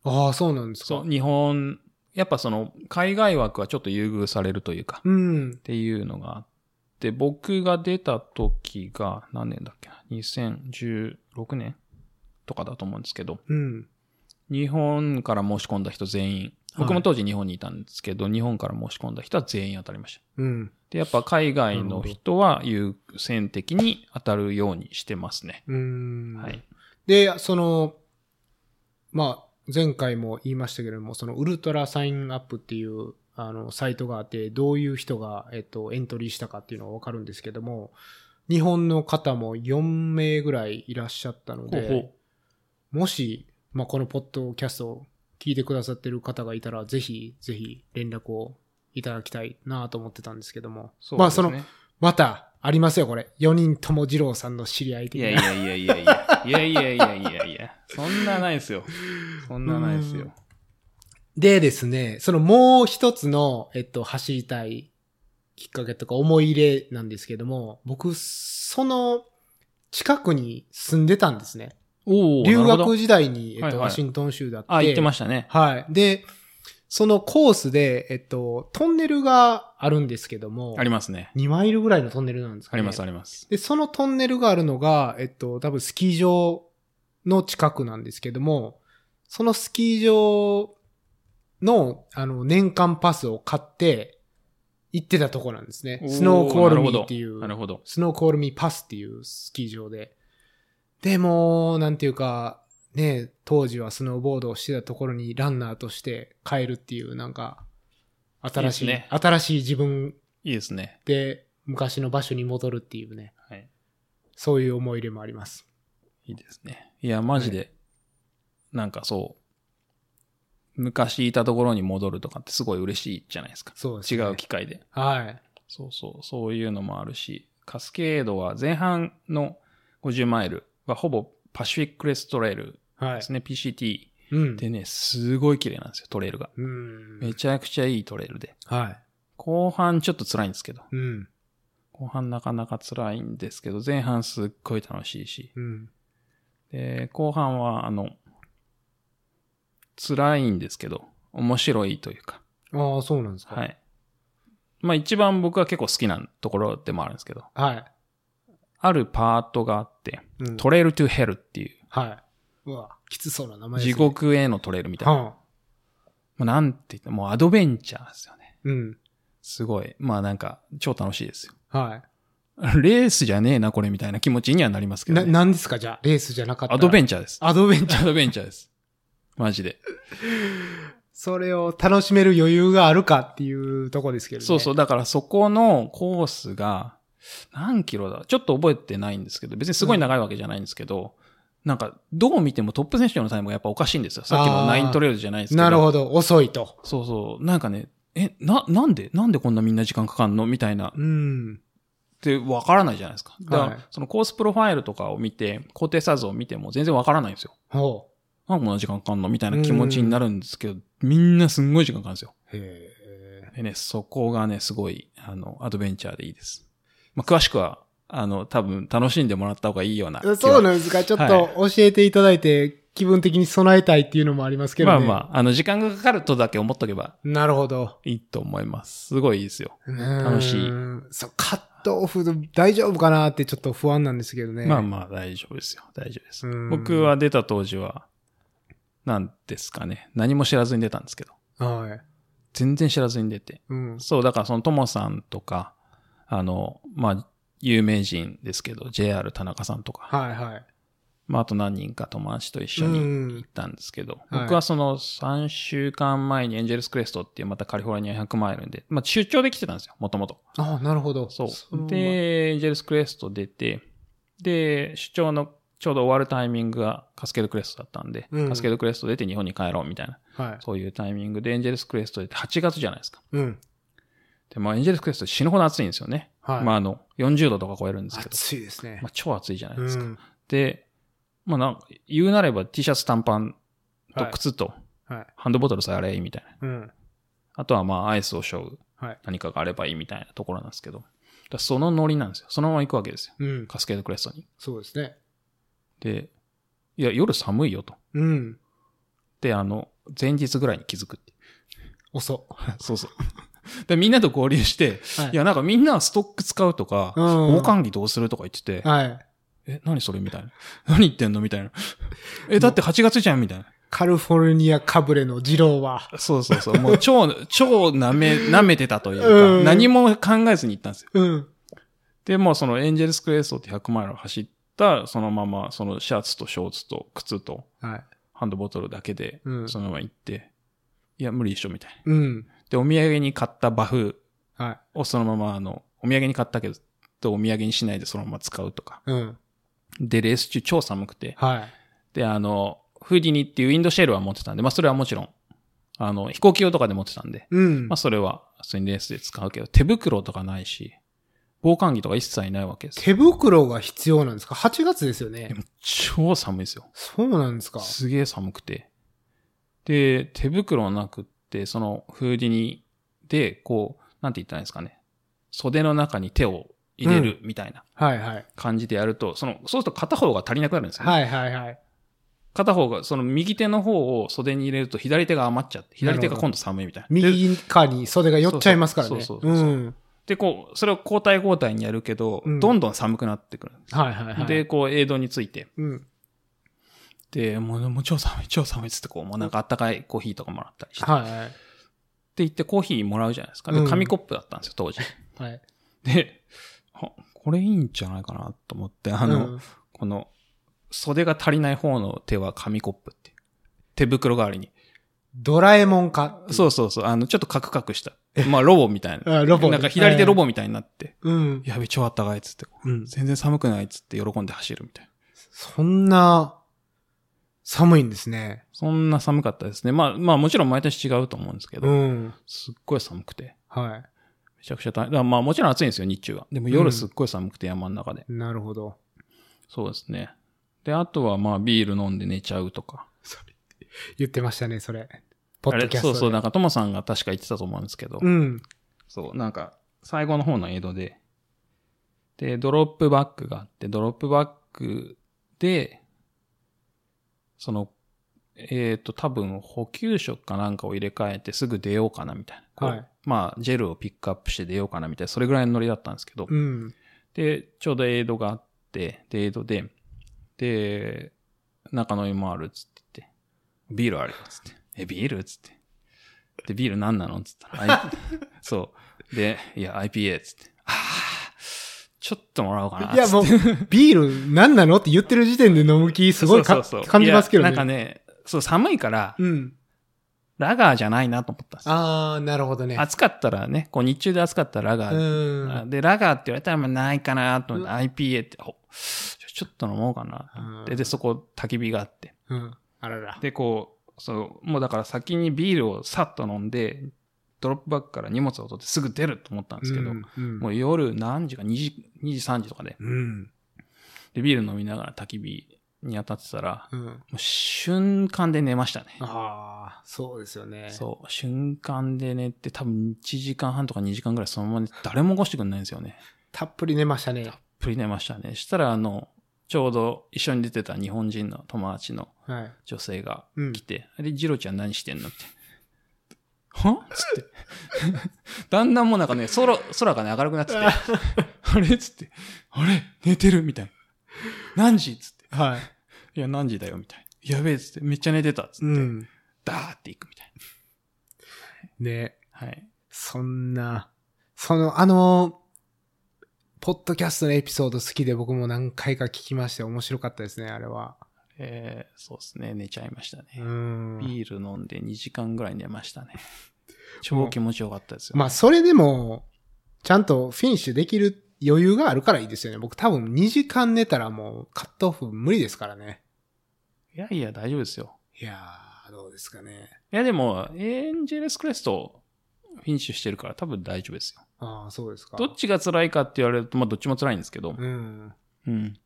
ああ、そうなんですか。そう、日本、やっぱその、海外枠はちょっと優遇されるというか、っうん。ていうのがあって、僕が出た時が、何年だっけな ?2016 年？とかだと思うんですけど、うん。日本から申し込んだ人全員、僕も当時日本にいたんですけど、日本から申し込んだ人は全員当たりました。うん。で、やっぱ海外の人は優先的に当たるようにしてますね。うん。はい。で、その、まあ、前回も言いましたけれども、そのウルトラサインアップっていう、あの、サイトがあって、どういう人が、えっと、エントリーしたかっていうのがわかるんですけども、日本の方も4名ぐらいいらっしゃったので、もし、まあ、このポッドキャストを聞いてくださってる方がいたら、ぜひ、ぜひ連絡をいただきたいなと思ってたんですけども。うまあ、その、ねまた、ありますよ、これ。4人とも二郎さんの知り合い的な。いやいやいやいやいや。いやいやいやいやいや。そんなないですよ。そんなないですよ。でですね、そのもう一つの、えっと、走りたいきっかけとか思い入れなんですけども、僕、その近くに住んでたんですね。お留学時代に、えっと、ワシントン州だって。あ、言ってましたね。はい。で、そのコースで、えっと、トンネルがあるんですけども、ありますね。2マイルぐらいのトンネルなんですかね。ありますあります。で、そのトンネルがあるのが、えっと、多分スキー場の近くなんですけども、そのスキー場の、あの、年間パスを買って、行ってたとこなんですね。スノーコールミーっていう、なるほど。スノーコールミーパスっていうスキー場で。でも、なんていうか、ね、当時はスノーボードをしてたところにランナーとして帰るっていう、なんか、新しい、いいね新しい自分いいですね。で昔の場所に戻るっていうね、はい。そういう思い入れもあります。いいですね。いや、マジで、なんかそう、昔いたところに戻るとかってすごい嬉しいじゃないですか。そうですね。違う機会で。はい。そうそう、そういうのもあるし、カスケードは前半の50マイルはほぼパシフィックレストレールはいです。ね、PCT うん。でね、すごい綺麗なんですよ、トレイルが。うん。めちゃくちゃいいトレイルで。はい。後半ちょっと辛いんですけど、うん。後半なかなか辛いんですけど、前半すっごい楽しいし、うん。で、後半はあの、辛いんですけど、面白いというか、ああ、そうなんですか。はい。まあ一番僕は結構好きなところでもあるんですけど、はい。あるパートがあって、うんトレイルトゥヘルっていう、はい。うわ、きつそうな名前。地獄へのトレイルみたいな。はあ。まあ、なんて言ってもうアドベンチャーですよね。うん。すごい。まあなんか、超楽しいですよ。はレースじゃねえな、これみたいな気持ちにはなりますけい。ど、な、ね。なんですか？じゃあ、レースじゃなかったら。アドベンンチャーです。アドベンチャー。アドベンチャーです。マジで。それを楽しめる余裕があるかっていうとこですけどね。そうそう。だからそこのコースが、何キロだ？ちょっと覚えてないんですけど、別にすごい長いわけじゃないんですけど、なんか、どう見てもトップ選手のタイムがやっぱおかしいんですよ。さっきのナイントレイルじゃないですけど。なるほど。遅いと。そうそう。なんかね、え、な、なんで？なんでこんなみんな時間かかんの？みたいな。うん。ってわからないじゃないですか。だから、はいそのコースプロファイルとかを見て、高低差図を見ても全然わからないんですよ。ほなんでこんな時間かかんの？みたいな気持ちになるんですけど、みんなすんごい時間かかるんですよ。う。へでね、そこがね、すごい、あの、アドベンチャーでいいです。まあ、詳しくは、あの、多分楽しんでもらった方がいいような。そうなんですかちょっと教えていただいて、気分的に備えたいっていうのもありますけどね。まあまあ、あの、時間がかかるとだけ思っとけばなるほど。いいと思います。すごいいいですよ。楽しいそう、カットオフ大丈夫かなってちょっと不安なんですけどね。まあまあ、大丈夫ですよ。大丈夫ですうん。僕は出た当時は、なんですかね。何も知らずに出たんですけど。はい。全然知らずに出て。うん。そう、だからそのともさんとか、あの、まあ、有名人ですけど、JR 田中さんとか、はいはい。まあ、あと何人か友達と一緒にうん行ったんですけど、はい僕はその3週間前にエンジェルスクレストっていうまたカリフォルニア100マイルで、まあ、出張で来てたんですよ、もともと。あなるほど。そう。ので、エンジェルスクレスト出て、で、出張のちょうど終わるタイミングがカスケードクレストだったんで、うんカスケードクレスト出て日本に帰ろうみたいな、はい。そういうタイミングでエンジェルスクレスト出て8月じゃないですか。うん。で、まあエンジェルスクレスト死ぬほど暑いんですよね。はい。まああの、40度とか超えるんですけど、暑いですねまあ。超暑いじゃないですか。うん。で、まあなんか言うなれば T シャツ短パンとはい靴とはい。ハンドボトルさえあればいいみたいな。うん。あとはまあアイスを背負うはい。何かがあればいいみたいなところなんですけど、だそのノリなんですよ。そのまま行くわけですよ。うん。カスケードクレストに。そうですね。で、いや、夜寒いよと。うん。で、あの、前日ぐらいに気づくって。遅。[LAUGHS] そうそう。で、みんなと合流して、はいい、や、なんかみんなはストック使うとか、うん防寒着どうするとか言ってて、はい。え、何それみたいな。[LAUGHS] 何言ってんのみたいな。[LAUGHS] え、だって8月じゃんみたいな。カリフォルニアかぶれの二郎は。そうそうそう。もう超、[LAUGHS] 超舐め、舐めてたというか、うん何も考えずに行ったんですよ。うん。で、もうそのエンジェルスクレストって100マイルを走った、そのまま、そのシャツとショーツと靴とはい。ハンドボトルだけでう、んそのまま行って、いや、無理でしょ、みたいな。うん。で、お土産に買ったバフはい。をそのまま、あの、お土産に買ったけど、とお土産にしないでそのまま使うとか。うん。で、レース中超寒くて。はい。で、あの、フーディニっていうウィンドシェルは持ってたんで、まあそれはもちろん、あの、飛行機用とかで持ってたんで、うんまあ。それは普通にレースで使うけど、手袋とかないし、防寒着とか一切ないわけです。手袋が必要なんですか ?8 月ですよね。でも超寒いですよ。そうなんですかすげえ寒くて。で、手袋なくって、そのフーディニで、こう、なんて言ったらいいんですかね。袖の中に手を入れるみたいなはいはい。感じでやると、その、そうすると片方が足りなくなるんですよ、ね。はいはいはい。片方が、その右手の方を袖に入れると左手が余っちゃって、左手が今度寒いみたいな。で右側に袖が寄っちゃいますからね。そうそうそうそううん。で、こう、それを交代交代にやるけど、うんどんどん寒くなってくるんです。はいはいはい。で、こう、エイドについて、うん。で、もう、もう超寒い、超寒いっつって、こう、もうなんかあったかいコーヒーとかもらったりして、はいはい。って言ってコーヒーもらうじゃないですか。でうん、紙コップだったんですよ、当時。はい。で、あこれいいんじゃないかなと思って、あの、うんこの、袖が足りない方の手は紙コップって。手袋代わりに。ドラえもんか？そうそうそう。あの、ちょっとカクカクした。まあ、ロボみたいな。あロボなんか左手ロボみたいになって、うん。やべ、超あったかいっつって、うん。全然寒くないっつって喜んで走るみたいな。そんな、寒いんですね。そんな寒かったですね。まあ、まあもちろん毎年違うと思うんですけど、うん。すっごい寒くて。はめちゃくちゃ大変。まあもちろん暑いんですよ、日中は。でも夜すっごい寒くて山の中で。い。なるほど。そうですね。で、あとはまあビール飲んで寝ちゃうとか。言ってましたね、それ。ポッドキャストで。そうそう、なんかトモさんが確か言ってたと思うんですけど、うん。そう、なんか最後の方の江戸で、で、ドロップバッグがあって、ドロップバッグで、その、えっ、と、多分補給食かなんかを入れ替えてすぐ出ようかなみたいな。はいまあ、ジェルをピックアップして出ようかなみたいな、それぐらいのノリだったんですけど。うん。で、ちょうどエイドがあって、で、エイドで、で、中飲みもあるっつってて、ビールあるよっつって。え、ビールっつって。で、ビール何なのっつったら、[LAUGHS] そう。で、いや、IPA っつって。ああ、ちょっともらおうかな。いや、もう、[LAUGHS] ビール何なのって言ってる時点で飲む気すごい感じますけどね。なんかね、そう、寒いから、うん。ラガーじゃないなと思ったんですよ。あー、なるほどね。暑かったらね、こう日中で暑かったらラガうー。ん。で、ラガーって言われたらまあないかなと思って、IPA って、おちょっと飲もうかなと思って。うんで、そこ焚き火があって。うん。あらら。で、こう、そう、もうだから先にビールをさっと飲んで、ドロップバッグから荷物を取ってすぐ出ると思ったんですけど、うんうんもう夜何時か、2時、2時3時とかで、うん。で、ビール飲みながら焚き火に当たってたら、うん。もう瞬間で寝ましたね。ああ、そうですよね。そう、瞬間で寝て、多分1時間半とか2時間ぐらいそのまま誰も起こしてくんないんですよね。たっぷり寝ましたね。たっぷり寝ましたね。したら、あの、ちょうど一緒に出てた日本人の友達のはい。女性がうん来て、あれ、ジロちゃん何してんのって。は？つって。[LAUGHS] だんだんもうなんかね、空、空がね、明るくなってて、あれ？つって、あれ？寝てる？みたいな。何時？つって。はい。いや、何時だよ？みたいな。やべえつって、めっちゃ寝てた？つって、うん。ダーっていくみたいね。な。はい。そんな、その、あの、ポッドキャストのエピソード好きで僕も何回か聞きまして面白かったですね、あれは。えー、そうですね、寝ちゃいましたね。うん。ビール飲んで2時間ぐらい寝ましたね。[LAUGHS] 超気持ちよかったですよ。まあ、それでも、ちゃんとフィニッシュできる余裕があるからいいですよね。僕多分2時間寝たらもうカットオフ無理ですからね。いやいや、大丈夫ですよ。いやー、どうですかね。いや、でも、エンジェルスクレスト、フィニッシュしてるから多分大丈夫ですよ。ああ、そうですか。どっちが辛いかって言われると、まあどっちも辛いんですけど。うん。うん。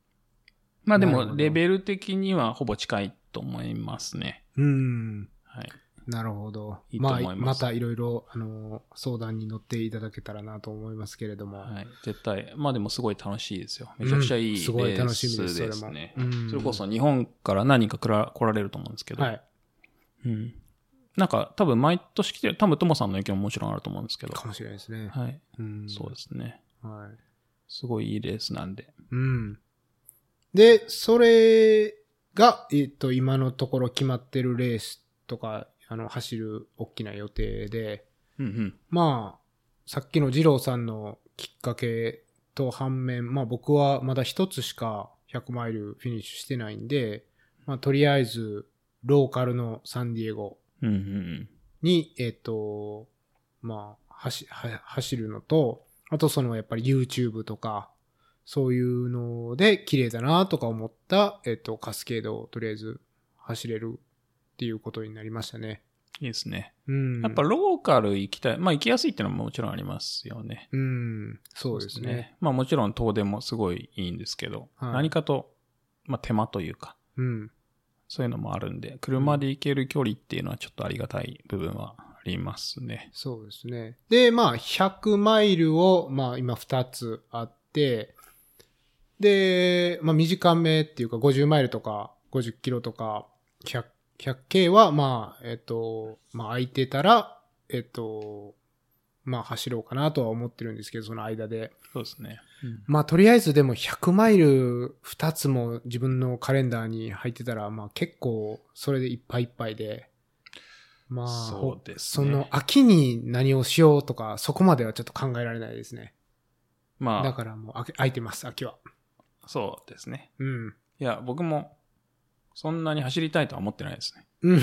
まあでも、レベル的にはほぼ近いと思いますね。うん。はい。なるほど。いいと思いますあ、またいろいろ、あの、相談に乗っていただけたらなと思いますけれども。はい。絶対。まあでもすごい楽しいですよ。めちゃくちゃいいレースうんすごい楽しみですね。うんそれこそ日本から何人か来ら来られると思うんですけど。はい。うん。なんか多分毎年来てる、多分トモさんの影響ももちろんあると思うんですけど。かもしれないですね。はい。うん。そうですね。はい。すごいいいレースなんで。うん。で、それが、えっと、今のところ決まってるレースとか、あの、走る大きな予定で、うんうん。まあ、さっきの二郎さんのきっかけと反面、まあ僕はまだ一つしか100マイルフィニッシュしてないんで、まあとりあえず、ローカルのサンディエゴ。に、えっ、と、まあ、走、は走るのと、あとそのやっぱり YouTube とか、そういうので綺麗だなとか思った、えっ、と、カスケードをとりあえず走れるっていうことになりましたね。いいですね。うん。やっぱローカル行きたい。まあ行きやすいっていうのももちろんありますよね。うん、そうですね。。まあもちろん東電もすごいいいんですけど、はい何かと、まあ手間というか、うん。そういうのもあるんで、車で行ける距離っていうのはちょっとありがたい部分はありますね。そうですね。で、まあ、100マイルを、まあ、今2つあって、で、まあ、短めっていうか、50マイルとか、50キロとか、100、100K は、まあ、えっと、まあ、空いてたら、えっと、まあ、走ろうかなとは思ってるんですけど、その間で。そうですね。まあ、とりあえずでも100マイル2つも自分のカレンダーに入ってたら、まあ、結構、それでいっぱいいっぱいで、まあ、そうですねその秋に何をしようとか、そこまではちょっと考えられないですね。まあ、だからもう空いてます、秋は。そうですね。うん。いや、僕も、そんなに走りたいとは思ってないですね。うん。い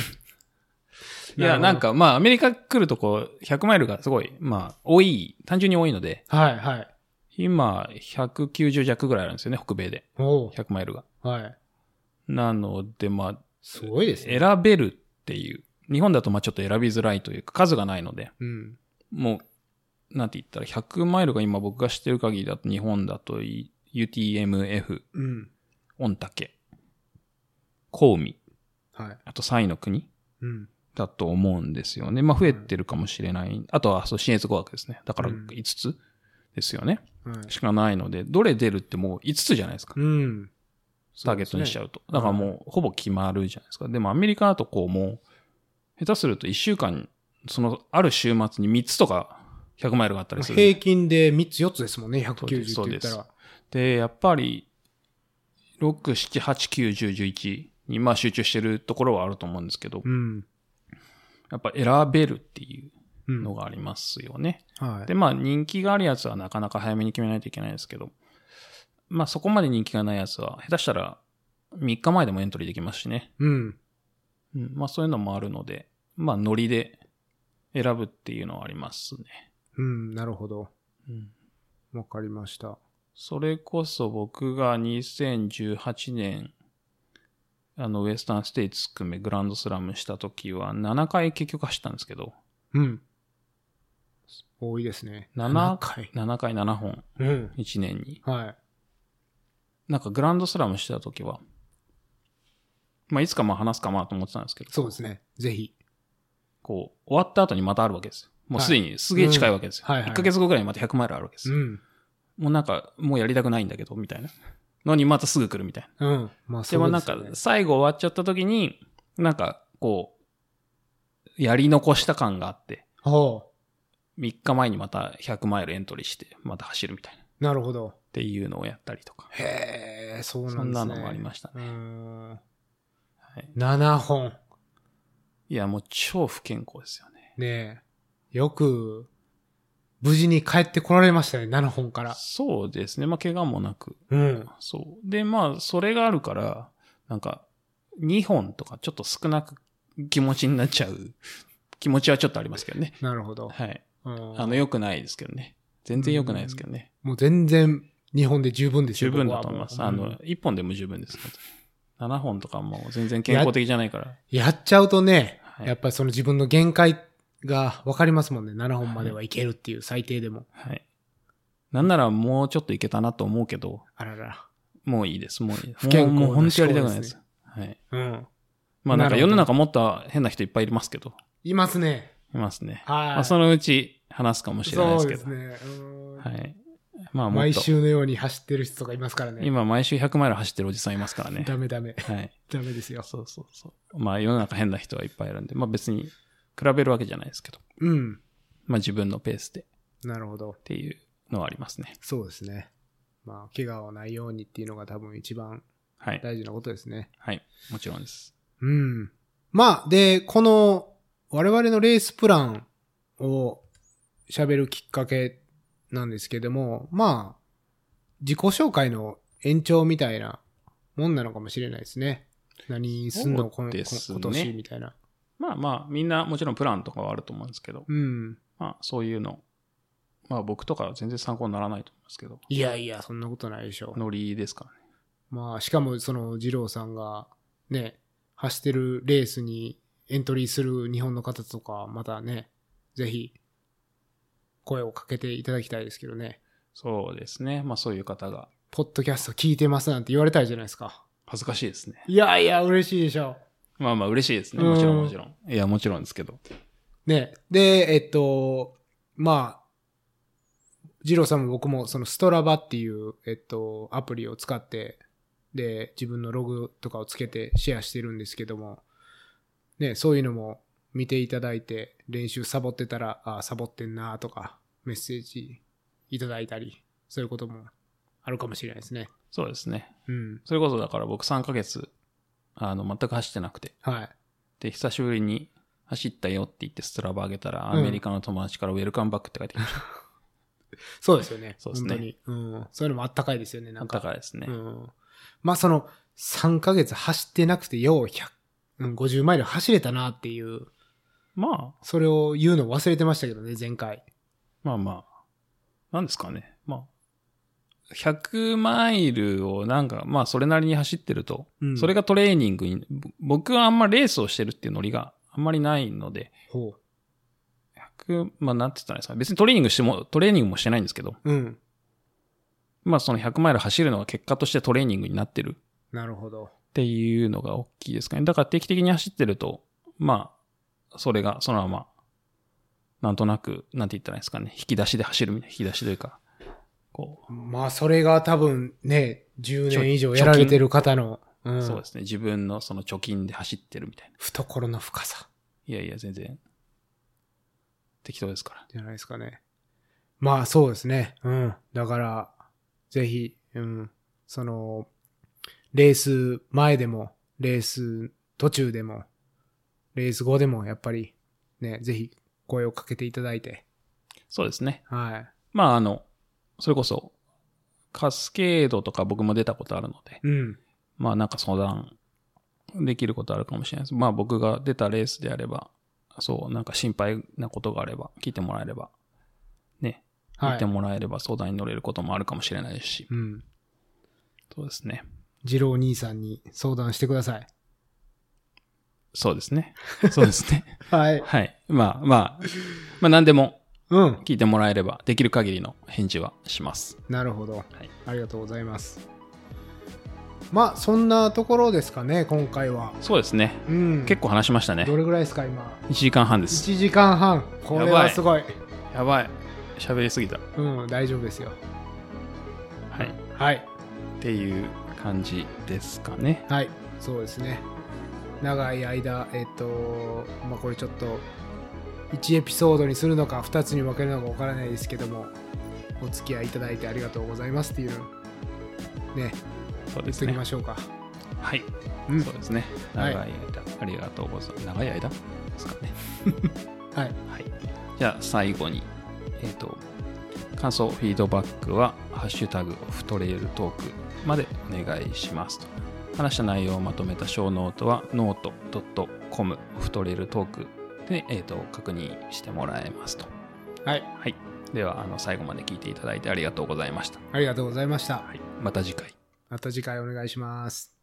や、なんか、まあ、アメリカ来るとこう、100マイルがすごい、まあ、多い、単純に多いので、はい、はい。今、190弱ぐらいあるんですよね、北米で。おう100マイルが。はい。なので、まあ、すごいですね。選べるっていう。日本だとまあちょっと選びづらいというか、数がないので、うん。もう、なんて言ったら、100マイルが今僕が知ってる限りだと日本だとい UTMF、うん。御嶽、コウミ、はい。あと3位の国うん。だと思うんですよね。まあ増えてるかもしれない。あとは、そう、新越語学ですね。だからうん5つですよね。はい。しかないので、どれ出るってもう5つじゃないですか。うん。ターゲットにしちゃうと。だからもう、ほぼ決まるじゃないですか。でもアメリカだとこう、もう、下手すると1週間、その、ある週末に3つとか100マイルがあったりする。平均で3つ4つですもんね、190ってそうです言ったら。で、やっぱり、6、7、8、9、10、11にまあ集中してるところはあると思うんですけど、うん。やっぱ選べるっていううん。のがありますよね。はい。で、まあ人気があるやつはなかなか早めに決めないといけないですけど、まあそこまで人気がないやつは、下手したら3日前でもエントリーできますしね。うん。うん、まあそういうのもあるので、まあノリで選ぶっていうのはありますね。うん、なるほど。うん、わかりました。それこそ僕が2018年、あのウエスタンステイツ含めグランドスラムした時は7回結局走ったんですけど、うん。多いですね。7回。7回7本、うん。1年に。はい。なんかグランドスラムしてた時は、まあいつかまあ話すかなと思ってたんですけど、そうですね。ぜひ。こう、終わった後にまたあるわけですよ。もうすでにすげえ近いわけですよ。うんはいはい1ヶ月後ぐらいにまた100マイルあるわけですよ。うん。もうなんか、もうやりたくないんだけど、みたいな。のにまたすぐ来るみたいな。うん。まあ、でもなんか、最後終わっちゃった時に、なんか、こう、やり残した感があって、ほ3日前にまた100マイルエントリーして、また走るみたいな。っう。なるほど。ていうのをやったりとか。へえ、そうなんですね。そんなのもありましたうね。ん。はい、7本。いや、もう超不健康ですよね。ねえ。よく、無事に帰ってこられましたね、7本から。そうですね。まあ、怪我もなく。うん。そう。で、まあ、それがあるから、なんか、2本とかちょっと少なく気持ちになっちゃう気持ちはちょっとありますけどね。なるほど。はい。うんあの、良くないですけどね。全然良くないですけどね。もう全然、日本で十分ですよ十分だと思います。あの、僕はもううん1本でも十分です。本当に7本とかもう全然健康的じゃないから。やっちゃうとね、はいやっぱりその自分の限界が分かりますもんね。7本まではいけるっていう、最低でも。はい。なんならもうちょっといけたなと思うけど、あらら。もういいです。もういい。不健康なもうもう本当やりたくないで。すはい。うん。まあなんか世の中もっと変な人いっぱいいますけど、いますね。いますね。はい。まあそのうち話すかもしれないですけど。そうですね。うんはい。まあもっと、毎週のように走ってる人とかいますからね。今毎週100マイル走ってるおじさんいますからね。ダメダメ。はい。ダメですよ。そうそうそう。まあ世の中変な人はいっぱいいるんで、まあ別に比べるわけじゃないですけど、うん。まあ自分のペースでっなるほど。ていうのはありますね。そうですね。まあ、怪我をないようにっていうのが多分一番はい。大事なことですね。はい。もちろんです。うん。まあ、で、この我々のレースプランを喋るきっかけなんですけども、まあ、自己紹介の延長みたいなもんなのかもしれないですね。何すんの、ね今年みたいな。まあまあ、みんなもちろんプランとかはあると思うんですけど、うん。まあそういうの、まあ僕とかは全然参考にならないと思いますけど、いやいや、そんなことないでしょ。ノリですからね。まあ、しかもその、二郎さんがね、走ってるレースにエントリーする日本の方とか、またね、ぜひ、声をかけていただきたいですけどね。そうですね。まあそういう方がポッドキャスト聞いてますなんて言われたいじゃないですか。恥ずかしいですね。いやいや、嬉しいでしょ。まあまあ嬉しいですね。うんもちろんもちろん。いや、もちろんですけど。ね。で、えっと、まあ、二郎さんも僕もそのストラバっていう、えっと、アプリを使って、で、自分のログとかをつけてシェアしてるんですけども、ね、そういうのも見ていただいて、練習サボってたら、あサボってんなとか、メッセージいただいたり、そういうこともあるかもしれないですね。そうですね。うん。それこそだから僕3ヶ月、あの、全く走ってなくて。はい。で、久しぶりに走ったよって言ってストラバ上げたら、うんアメリカの友達からウェルカムバックって書いてきました。[LAUGHS] そうですよね。そうですね本当に。うん。そういうのもあったかいですよね、なんか。高いですね。うん。まあその、3ヶ月走ってなくて、よう100、うん、50マイル走れたなっていう、まあ、それを言うの忘れてましたけどね、前回。まあまあ、なんですかね。まあ、100マイルをなんか、まあそれなりに走ってると、うんそれがトレーニングに、ぼ僕はあんまレースをしてるっていうノリがあんまりないので、ほ100、まあなんて言ったらいいですか。別にトレーニングしても、トレーニングもしてないんですけど、う。うん。まあその100マイル走るのが結果としてトレーニングになってるなるほど。っていうのが大きいですかね。だから定期的に走ってると、まあ、それがそのまま、なんとなく、なんて言ったらいいですかね。引き出しで走るみたいな、引き出しというか、こう、まあそれが多分ね、10年以上やられてる方の、うん、そうですね。自分のその貯金で走ってるみたいな。懐の深さいやいや、全然、適当ですから。じゃないですかね。まあそうですね。うん。だから、ぜひ、うん。その、レース前でも、レース途中でも、レース後でも、やっぱり、ね、ぜひ声をかけていただいて、そうですね。はい。まあ、あの、それこそ、カスケードとか僕も出たことあるので、うん。まあなんか相談できることあるかもしれないです。まあ僕が出たレースであれば、そう、なんか心配なことがあれば、聞いてもらえれば、ね、はい聞いて。もらえれば相談に乗れることもあるかもしれないですし、うん。そうですね。二郎兄さんに相談してください。そうですね。そうですね。[LAUGHS] はい。はい。まあまあ、まあ何でもうん。聞いてもらえれば、できる限りの返事はします。なるほど。はい。ありがとうございます。まあ、そんなところですかね、今回は。そうですね。うん。結構話しましたねど。れぐらいですか、今？1時間半です。1時間半。これはすごい。やばい。喋りすぎた。うん、大丈夫ですよ。はい。はい。っていう感じですかね。はい。そうですね。長い間、えっ、と、まあ、これちょっと、1エピソードにするのか、2つに分けるのか分からないですけども、お付き合いいただいてありがとうございますっていうね、そうですね言っときま。しょうか。はい。うんそうですね。はい長い間、ありがとうございます。長い間ですかね。[LAUGHS] はい。はい。じゃあ最後に、えっ、と、感想、フィードバックは、ハッシュタグ、オフトレイルトークまでお願いしますと。話した内容をまとめたショーノートは、ノート .com、オフトレイルトークで、えっ、と、確認してもらえますと。はい。はい。では、あの、最後まで聞いていただいてありがとうございました。ありがとうございました。はい。また次回。また次回お願いします。